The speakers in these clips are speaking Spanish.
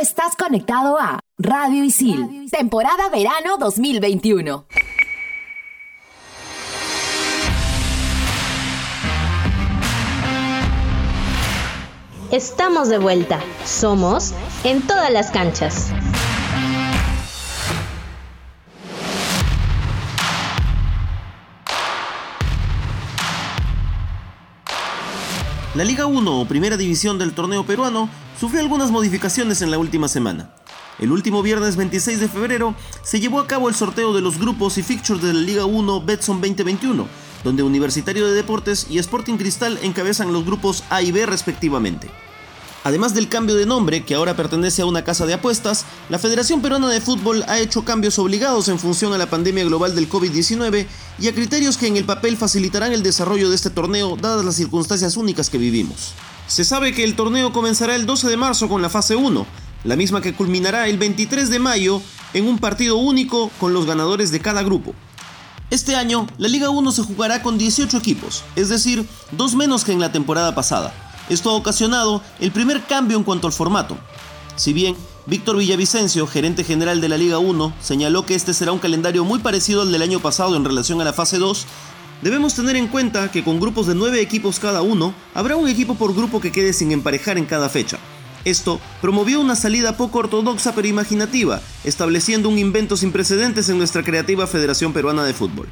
estás conectado a Radio Isil, temporada verano 2021. Estamos de vuelta. Somos en todas las canchas. La Liga 1 o Primera División del torneo peruano sufrió algunas modificaciones en la última semana. El último viernes 26 de febrero se llevó a cabo el sorteo de los grupos y fixtures de la Liga 1 Betson 2021, donde Universitario de Deportes y Sporting Cristal encabezan los grupos A y B respectivamente. Además del cambio de nombre, que ahora pertenece a una casa de apuestas, la Federación Peruana de Fútbol ha hecho cambios obligados en función a la pandemia global del COVID-19 y a criterios que en el papel facilitarán el desarrollo de este torneo dadas las circunstancias únicas que vivimos. Se sabe que el torneo comenzará el 12 de marzo con la fase 1, la misma que culminará el 23 de mayo en un partido único con los ganadores de cada grupo. Este año, la Liga 1 se jugará con 18 equipos, es decir, dos menos que en la temporada pasada esto ha ocasionado el primer cambio en cuanto al formato. Si bien Víctor Villavicencio, gerente general de la Liga 1, señaló que este será un calendario muy parecido al del año pasado en relación a la fase 2, debemos tener en cuenta que con grupos de 9 equipos cada uno, habrá un equipo por grupo que quede sin emparejar en cada fecha. Esto promovió una salida poco ortodoxa pero imaginativa, estableciendo un invento sin precedentes en nuestra creativa Federación Peruana de Fútbol.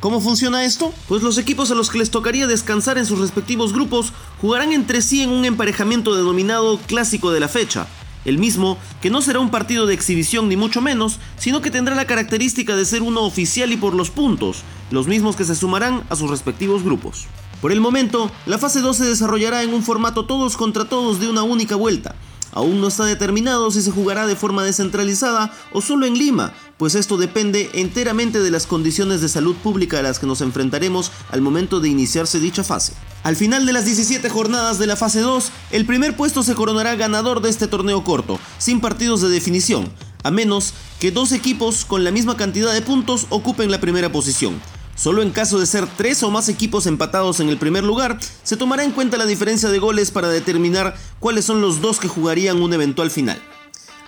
¿Cómo funciona esto? Pues los equipos a los que les tocaría descansar en sus respectivos grupos jugarán entre sí en un emparejamiento denominado clásico de la fecha, el mismo que no será un partido de exhibición ni mucho menos, sino que tendrá la característica de ser uno oficial y por los puntos, los mismos que se sumarán a sus respectivos grupos. Por el momento, la fase 2 se desarrollará en un formato todos contra todos de una única vuelta, Aún no está determinado si se jugará de forma descentralizada o solo en Lima, pues esto depende enteramente de las condiciones de salud pública a las que nos enfrentaremos al momento de iniciarse dicha fase. Al final de las 17 jornadas de la fase 2, el primer puesto se coronará ganador de este torneo corto, sin partidos de definición, a menos que dos equipos con la misma cantidad de puntos ocupen la primera posición. Solo en caso de ser tres o más equipos empatados en el primer lugar, se tomará en cuenta la diferencia de goles para determinar cuáles son los dos que jugarían un eventual final.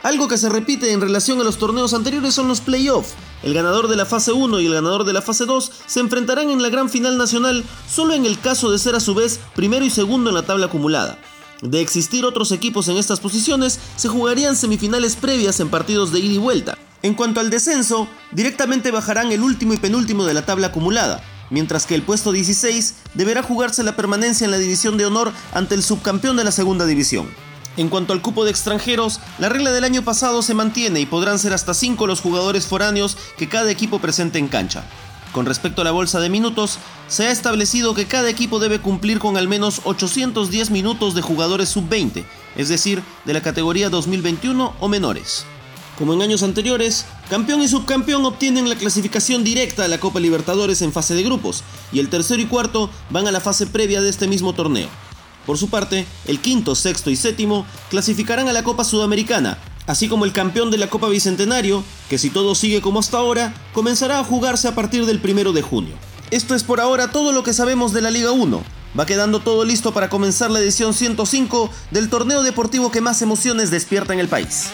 Algo que se repite en relación a los torneos anteriores son los playoffs. El ganador de la fase 1 y el ganador de la fase 2 se enfrentarán en la gran final nacional solo en el caso de ser a su vez primero y segundo en la tabla acumulada. De existir otros equipos en estas posiciones, se jugarían semifinales previas en partidos de ida y vuelta. En cuanto al descenso, directamente bajarán el último y penúltimo de la tabla acumulada, mientras que el puesto 16 deberá jugarse la permanencia en la división de honor ante el subcampeón de la segunda división. En cuanto al cupo de extranjeros, la regla del año pasado se mantiene y podrán ser hasta 5 los jugadores foráneos que cada equipo presente en cancha. Con respecto a la bolsa de minutos, se ha establecido que cada equipo debe cumplir con al menos 810 minutos de jugadores sub-20, es decir, de la categoría 2021 o menores. Como en años anteriores, campeón y subcampeón obtienen la clasificación directa a la Copa Libertadores en fase de grupos, y el tercero y cuarto van a la fase previa de este mismo torneo. Por su parte, el quinto, sexto y séptimo clasificarán a la Copa Sudamericana, así como el campeón de la Copa Bicentenario, que si todo sigue como hasta ahora, comenzará a jugarse a partir del primero de junio. Esto es por ahora todo lo que sabemos de la Liga 1. Va quedando todo listo para comenzar la edición 105 del torneo deportivo que más emociones despierta en el país.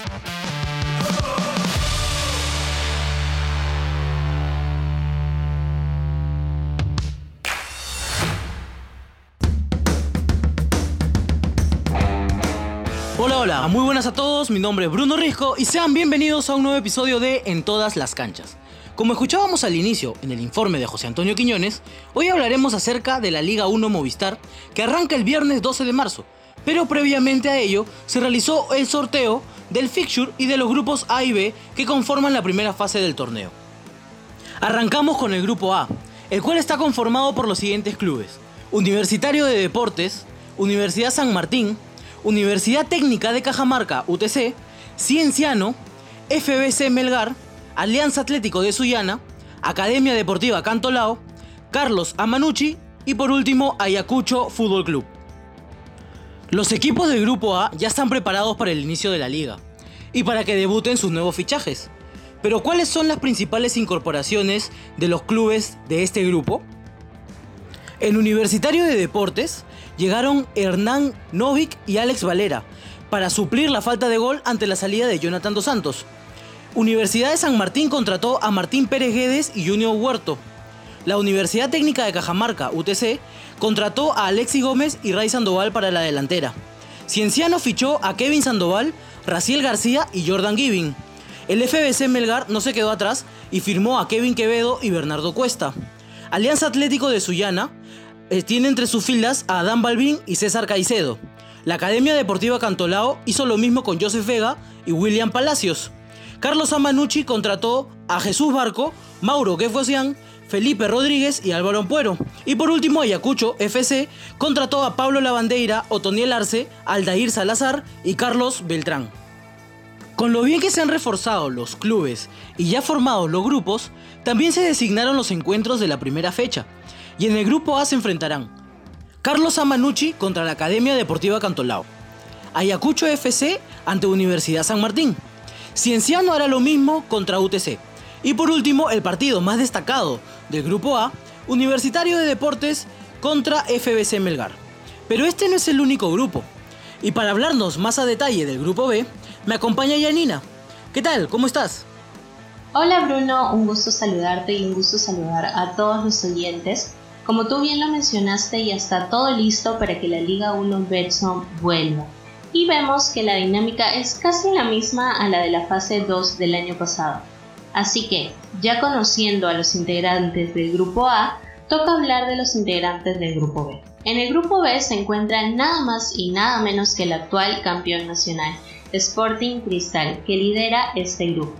Muy buenas a todos, mi nombre es Bruno Risco y sean bienvenidos a un nuevo episodio de En todas las canchas. Como escuchábamos al inicio en el informe de José Antonio Quiñones, hoy hablaremos acerca de la Liga 1 Movistar que arranca el viernes 12 de marzo, pero previamente a ello se realizó el sorteo del fixture y de los grupos A y B que conforman la primera fase del torneo. Arrancamos con el grupo A, el cual está conformado por los siguientes clubes: Universitario de Deportes, Universidad San Martín, Universidad Técnica de Cajamarca, UTC, Cienciano, FBC Melgar, Alianza Atlético de Sullana, Academia Deportiva Cantolao, Carlos Amanucci y por último Ayacucho Fútbol Club. Los equipos del Grupo A ya están preparados para el inicio de la liga y para que debuten sus nuevos fichajes. Pero ¿cuáles son las principales incorporaciones de los clubes de este grupo? En Universitario de Deportes llegaron Hernán Novik y Alex Valera, para suplir la falta de gol ante la salida de Jonathan Dos Santos. Universidad de San Martín contrató a Martín Pérez Guedes y Junior Huerto. La Universidad Técnica de Cajamarca, UTC, contrató a Alexis Gómez y Ray Sandoval para la delantera. Cienciano fichó a Kevin Sandoval, Raciel García y Jordan Giving. El FBC Melgar no se quedó atrás y firmó a Kevin Quevedo y Bernardo Cuesta. Alianza Atlético de Sullana tiene entre sus filas a Adán Balvin y César Caicedo. La Academia Deportiva Cantolao hizo lo mismo con Joseph Vega y William Palacios. Carlos Amanucci contrató a Jesús Barco, Mauro Gefosian, Felipe Rodríguez y Álvaro Ampuero. Y por último, Ayacucho FC contrató a Pablo Lavandeira, Otoniel Arce, Aldair Salazar y Carlos Beltrán. Con lo bien que se han reforzado los clubes y ya formados los grupos, también se designaron los encuentros de la primera fecha. Y en el grupo A se enfrentarán Carlos Amanucci contra la Academia Deportiva Cantolao, Ayacucho FC ante Universidad San Martín, Cienciano hará lo mismo contra UTC. Y por último, el partido más destacado del grupo A, Universitario de Deportes contra FBC Melgar. Pero este no es el único grupo. Y para hablarnos más a detalle del grupo B, me acompaña Yanina. ¿Qué tal? ¿Cómo estás? Hola Bruno, un gusto saludarte y un gusto saludar a todos los oyentes. Como tú bien lo mencionaste, ya está todo listo para que la Liga 1 Betson vuelva. Y vemos que la dinámica es casi la misma a la de la fase 2 del año pasado. Así que, ya conociendo a los integrantes del grupo A, toca hablar de los integrantes del grupo B. En el grupo B se encuentra nada más y nada menos que el actual campeón nacional, Sporting Cristal, que lidera este grupo.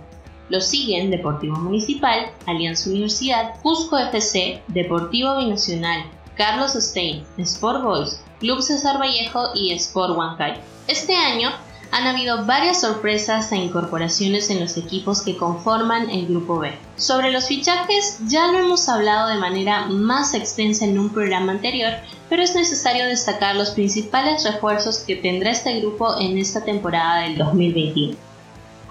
Lo siguen Deportivo Municipal, Alianza Universidad, Cusco FC, Deportivo Binacional, Carlos Stein, Sport Boys, Club César Vallejo y Sport Huancayo. Este año han habido varias sorpresas e incorporaciones en los equipos que conforman el Grupo B. Sobre los fichajes ya lo hemos hablado de manera más extensa en un programa anterior, pero es necesario destacar los principales refuerzos que tendrá este grupo en esta temporada del 2021.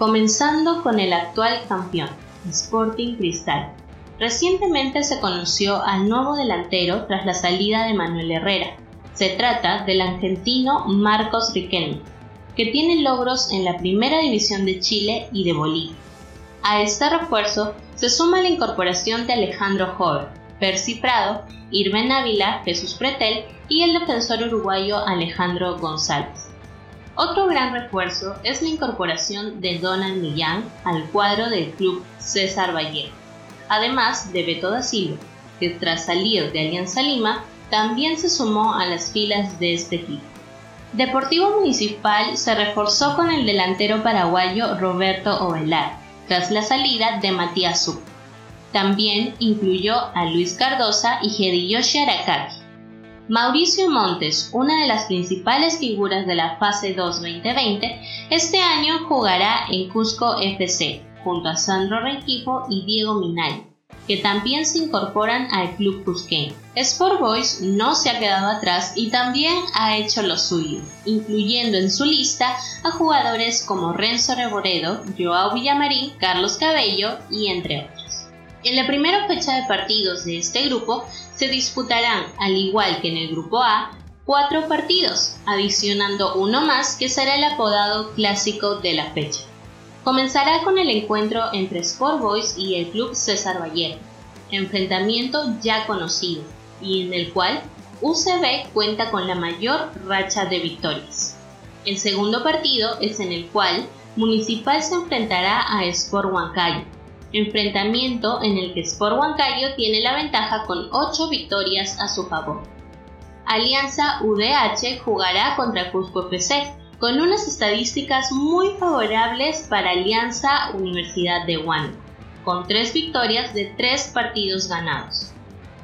Comenzando con el actual campeón, Sporting Cristal. Recientemente se conoció al nuevo delantero tras la salida de Manuel Herrera. Se trata del argentino Marcos Riquelme, que tiene logros en la Primera División de Chile y de Bolivia. A este refuerzo se suma la incorporación de Alejandro Jover, Percy Prado, Irben Ávila, Jesús Pretel y el defensor uruguayo Alejandro González. Otro gran refuerzo es la incorporación de Donald Millán al cuadro del club César Vallejo, además de Beto da Silva, que tras salir de Alianza Lima también se sumó a las filas de este equipo. Deportivo Municipal se reforzó con el delantero paraguayo Roberto Ovelar, tras la salida de Matías Zuc. También incluyó a Luis Cardosa y Hediyoshi Arakaki. Mauricio Montes, una de las principales figuras de la fase 2 2020, este año jugará en Cusco FC, junto a Sandro Rengifo y Diego Minay que también se incorporan al club cusqueño. Sport Boys no se ha quedado atrás y también ha hecho lo suyo, incluyendo en su lista a jugadores como Renzo Reboredo, Joao Villamarín, Carlos Cabello y entre otros. En la primera fecha de partidos de este grupo se disputarán, al igual que en el grupo A, cuatro partidos, adicionando uno más que será el apodado clásico de la fecha. Comenzará con el encuentro entre Sport Boys y el Club César Vallejo, enfrentamiento ya conocido y en el cual UCB cuenta con la mayor racha de victorias. El segundo partido es en el cual Municipal se enfrentará a Sport Huancayo, enfrentamiento en el que Sport Huancayo tiene la ventaja con 8 victorias a su favor. Alianza UDH jugará contra Cusco FC, con unas estadísticas muy favorables para Alianza Universidad de Huánuco, con tres victorias de tres partidos ganados.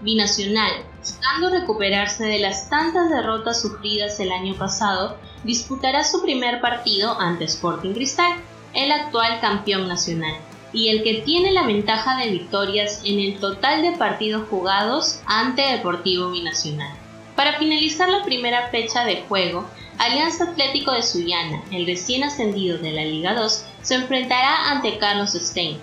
Binacional, buscando recuperarse de las tantas derrotas sufridas el año pasado, disputará su primer partido ante Sporting Cristal, el actual campeón nacional, y el que tiene la ventaja de victorias en el total de partidos jugados ante Deportivo Binacional. Para finalizar la primera fecha de juego, Alianza Atlético de Sullana, el recién ascendido de la Liga 2, se enfrentará ante Carlos Stein.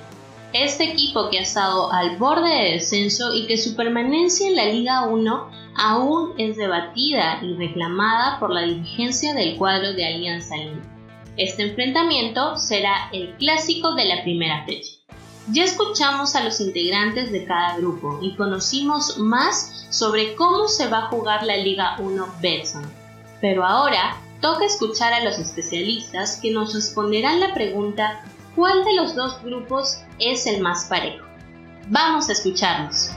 Este equipo que ha estado al borde de descenso y que su permanencia en la Liga 1 aún es debatida y reclamada por la dirigencia del cuadro de Alianza Lima. Este enfrentamiento será el clásico de la primera fecha. Ya escuchamos a los integrantes de cada grupo y conocimos más sobre cómo se va a jugar la Liga 1 Betson. Pero ahora toca escuchar a los especialistas que nos responderán la pregunta ¿cuál de los dos grupos es el más parejo? Vamos a escucharlos.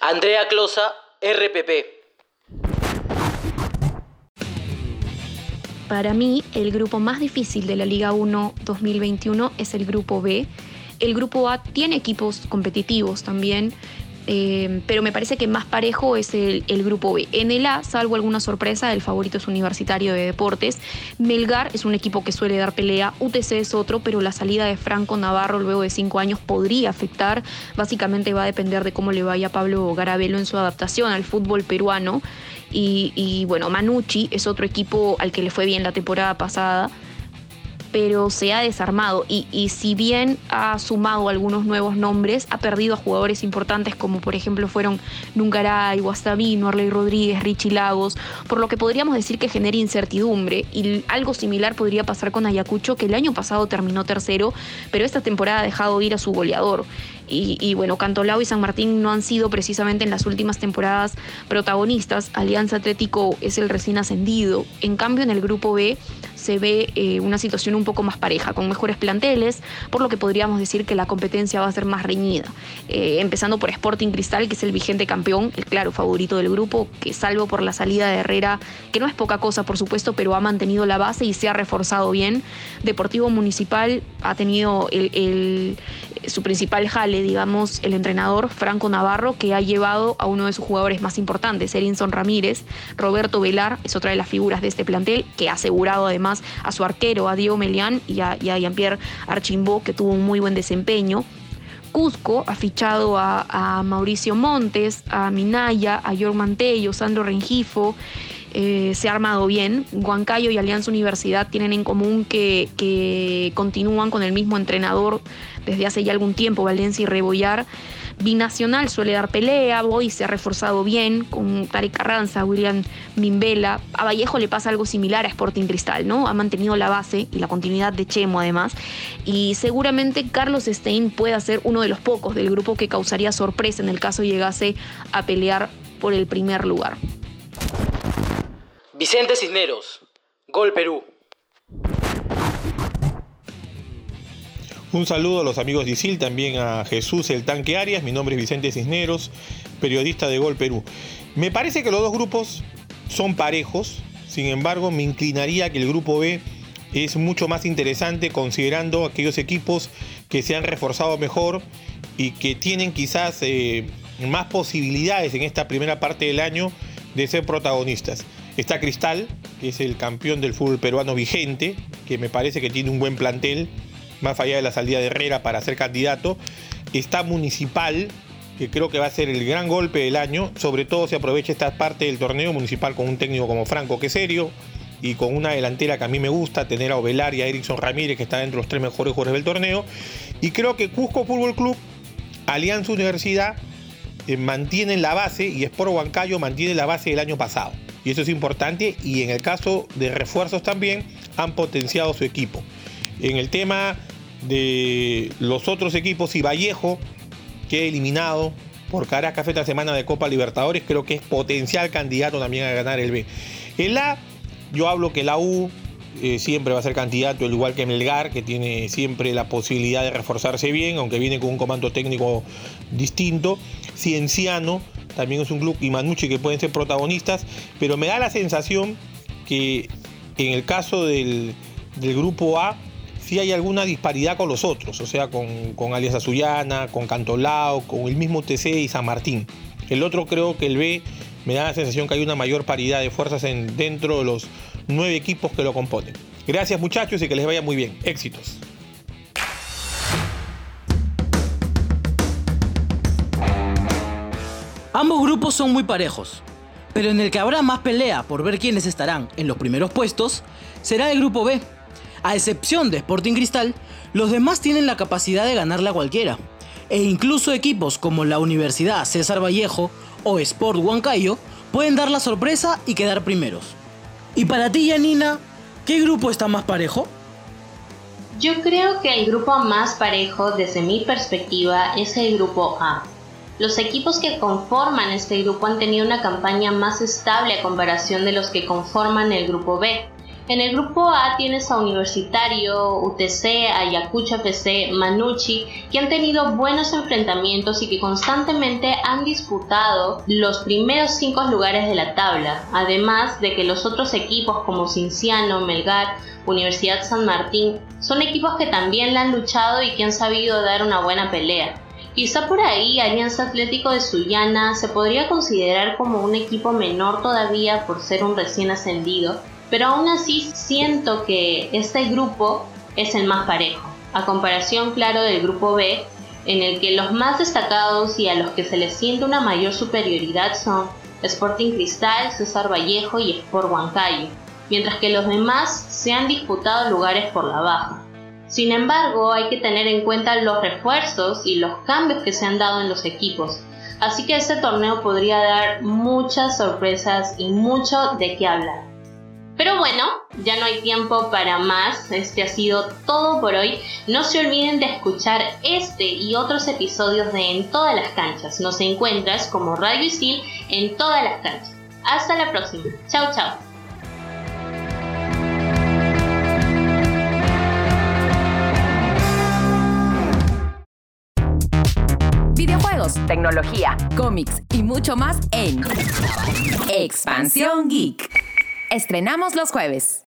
Andrea Closa, RPP. Para mí, el grupo más difícil de la Liga 1 2021 es el grupo B. El grupo A tiene equipos competitivos también, eh, pero me parece que más parejo es el, grupo B. En el A, salvo alguna sorpresa, el favorito es Universitario de Deportes. Melgar es un equipo que suele dar pelea, UTC es otro, pero la salida de Franco Navarro luego de cinco años podría afectar. Básicamente va a depender de cómo le vaya Pablo Garabelo en su adaptación al fútbol peruano. Y, y bueno, Manucci es otro equipo al que le fue bien la temporada pasada pero se ha desarmado y, si bien ha sumado algunos nuevos nombres, ha perdido a jugadores importantes como por ejemplo fueron Nungaray, Guastavino, Arley Rodríguez, Richie Lagos, por lo que podríamos decir que genera incertidumbre y algo similar podría pasar con Ayacucho que el año pasado terminó tercero, pero esta temporada ha dejado ir a su goleador. Y, y, bueno, Cantolao y San Martín no han sido precisamente en las últimas temporadas protagonistas. Alianza Atlético es el recién ascendido. En cambio, en el grupo B se ve eh, una situación un poco más pareja, con mejores planteles, por lo que podríamos decir que la competencia va a ser más reñida. Eh, empezando por Sporting Cristal, que es el vigente campeón, el claro favorito del grupo, que salvo por la salida de Herrera, que no es poca cosa por supuesto, pero ha mantenido la base y se ha reforzado bien. Deportivo Municipal ha tenido su principal jale, digamos, el entrenador Franco Navarro, que ha llevado a uno de sus jugadores más importantes, Erinson Ramírez. Roberto Velar es otra de las figuras de este plantel, que ha asegurado además a su arquero, a Diego Melián y a, Jean-Pierre Archimbó, que tuvo un muy buen desempeño. Cusco ha fichado a, Mauricio Montes, a Minaya, a York Mantello, Sandro Rengifo. Eh, se ha armado bien. Huancayo y Alianza Universidad tienen en común que, que continúan con el mismo entrenador desde hace ya algún tiempo, Valencia y Rebollar. Binacional suele dar pelea, Boy se ha reforzado bien con Tarek Carranza, William Mimbela. A Vallejo le pasa algo similar a Sporting Cristal, ¿no? Ha mantenido la base y la continuidad de Chemo además. Y seguramente Carlos Stein pueda ser uno de los pocos del grupo que causaría sorpresa en el caso llegase a pelear por el primer lugar. Vicente Cisneros, Gol Perú. Un saludo a los amigos de ISIL, también a Jesús el Tanque Arias. Mi nombre es Vicente Cisneros, periodista de Gol Perú. Me parece que los dos grupos son parejos, sin embargo me inclinaría que el grupo B es mucho más interesante considerando aquellos equipos que se han reforzado mejor y que tienen quizás eh, más posibilidades en esta primera parte del año de ser protagonistas. Está Cristal, que es el campeón del fútbol peruano vigente, que me parece que tiene un buen plantel más allá de la salida de Herrera para ser candidato. Está Municipal, que creo que va a ser el gran golpe del año, sobre todo si aprovecha esta parte del torneo municipal con un técnico como Franco que serio y con una delantera que a mí me gusta, tener a Ovelar y a Erickson Ramírez, que están entre los tres mejores jugadores del torneo. Y creo que Cusco Fútbol Club, Alianza Universidad, eh, mantienen la base y Sport Huancayo mantiene la base del año pasado. Y eso es importante y en el caso de refuerzos también han potenciado su equipo. En el tema de los otros equipos y Vallejo, que eliminado por Caracas esta semana de Copa Libertadores, creo que es potencial candidato también a ganar el B. El A, yo hablo que la U eh, siempre va a ser candidato, al igual que Melgar, que tiene siempre la posibilidad de reforzarse bien, aunque viene con un comando técnico distinto. Cienciano también es un club y Manucci que pueden ser protagonistas, pero me da la sensación que en el caso del, del grupo A, si hay alguna disparidad con los otros, o sea, con, con Alias Azuyana, con Cantolao, con el mismo TC y San Martín. El otro creo que el B me da la sensación que hay una mayor paridad de fuerzas en, dentro de los nueve equipos que lo componen. Gracias muchachos y que les vaya muy bien. Éxitos. Ambos grupos son muy parejos, pero en el que habrá más pelea por ver quiénes estarán en los primeros puestos será el grupo B a excepción de Sporting Cristal, los demás tienen la capacidad de ganarle a cualquiera. e incluso equipos como la Universidad César Vallejo o Sport Huancayo pueden dar la sorpresa y quedar primeros. Y para ti, Yanina, ¿qué grupo está más parejo? Yo creo que el grupo más parejo desde mi perspectiva es el grupo A. Los equipos que conforman este grupo han tenido una campaña más estable a comparación de los que conforman el grupo B. En el grupo A tienes a Universitario, UTC, Ayacucho FC, Manucci, que han tenido buenos enfrentamientos y que constantemente han disputado los primeros cinco lugares de la tabla, además de que los otros equipos como Cinciano, Melgar, Universidad San Martín, son equipos que también la han luchado y que han sabido dar una buena pelea. Quizá por ahí Alianza Atlético de Sullana se podría considerar como un equipo menor todavía por ser un recién ascendido, pero aún así siento que este grupo es el más parejo, a comparación claro del grupo B, en el que los más destacados y a los que se les siente una mayor superioridad son Sporting Cristal, César Vallejo y Sport Huancayo, mientras que los demás se han disputado lugares por la baja. Sin embargo, hay que tener en cuenta los refuerzos y los cambios que se han dado en los equipos, así que este torneo podría dar muchas sorpresas y mucho de qué hablar. Pero bueno, ya no hay tiempo para más. Este ha sido todo por hoy. No se olviden de escuchar este y otros episodios de En todas las canchas. Nos encuentras como Radio Isil en todas las canchas. Hasta la próxima. Chao, chao. Videojuegos, tecnología, cómics y mucho más en Expansión Geek. Estrenamos los jueves.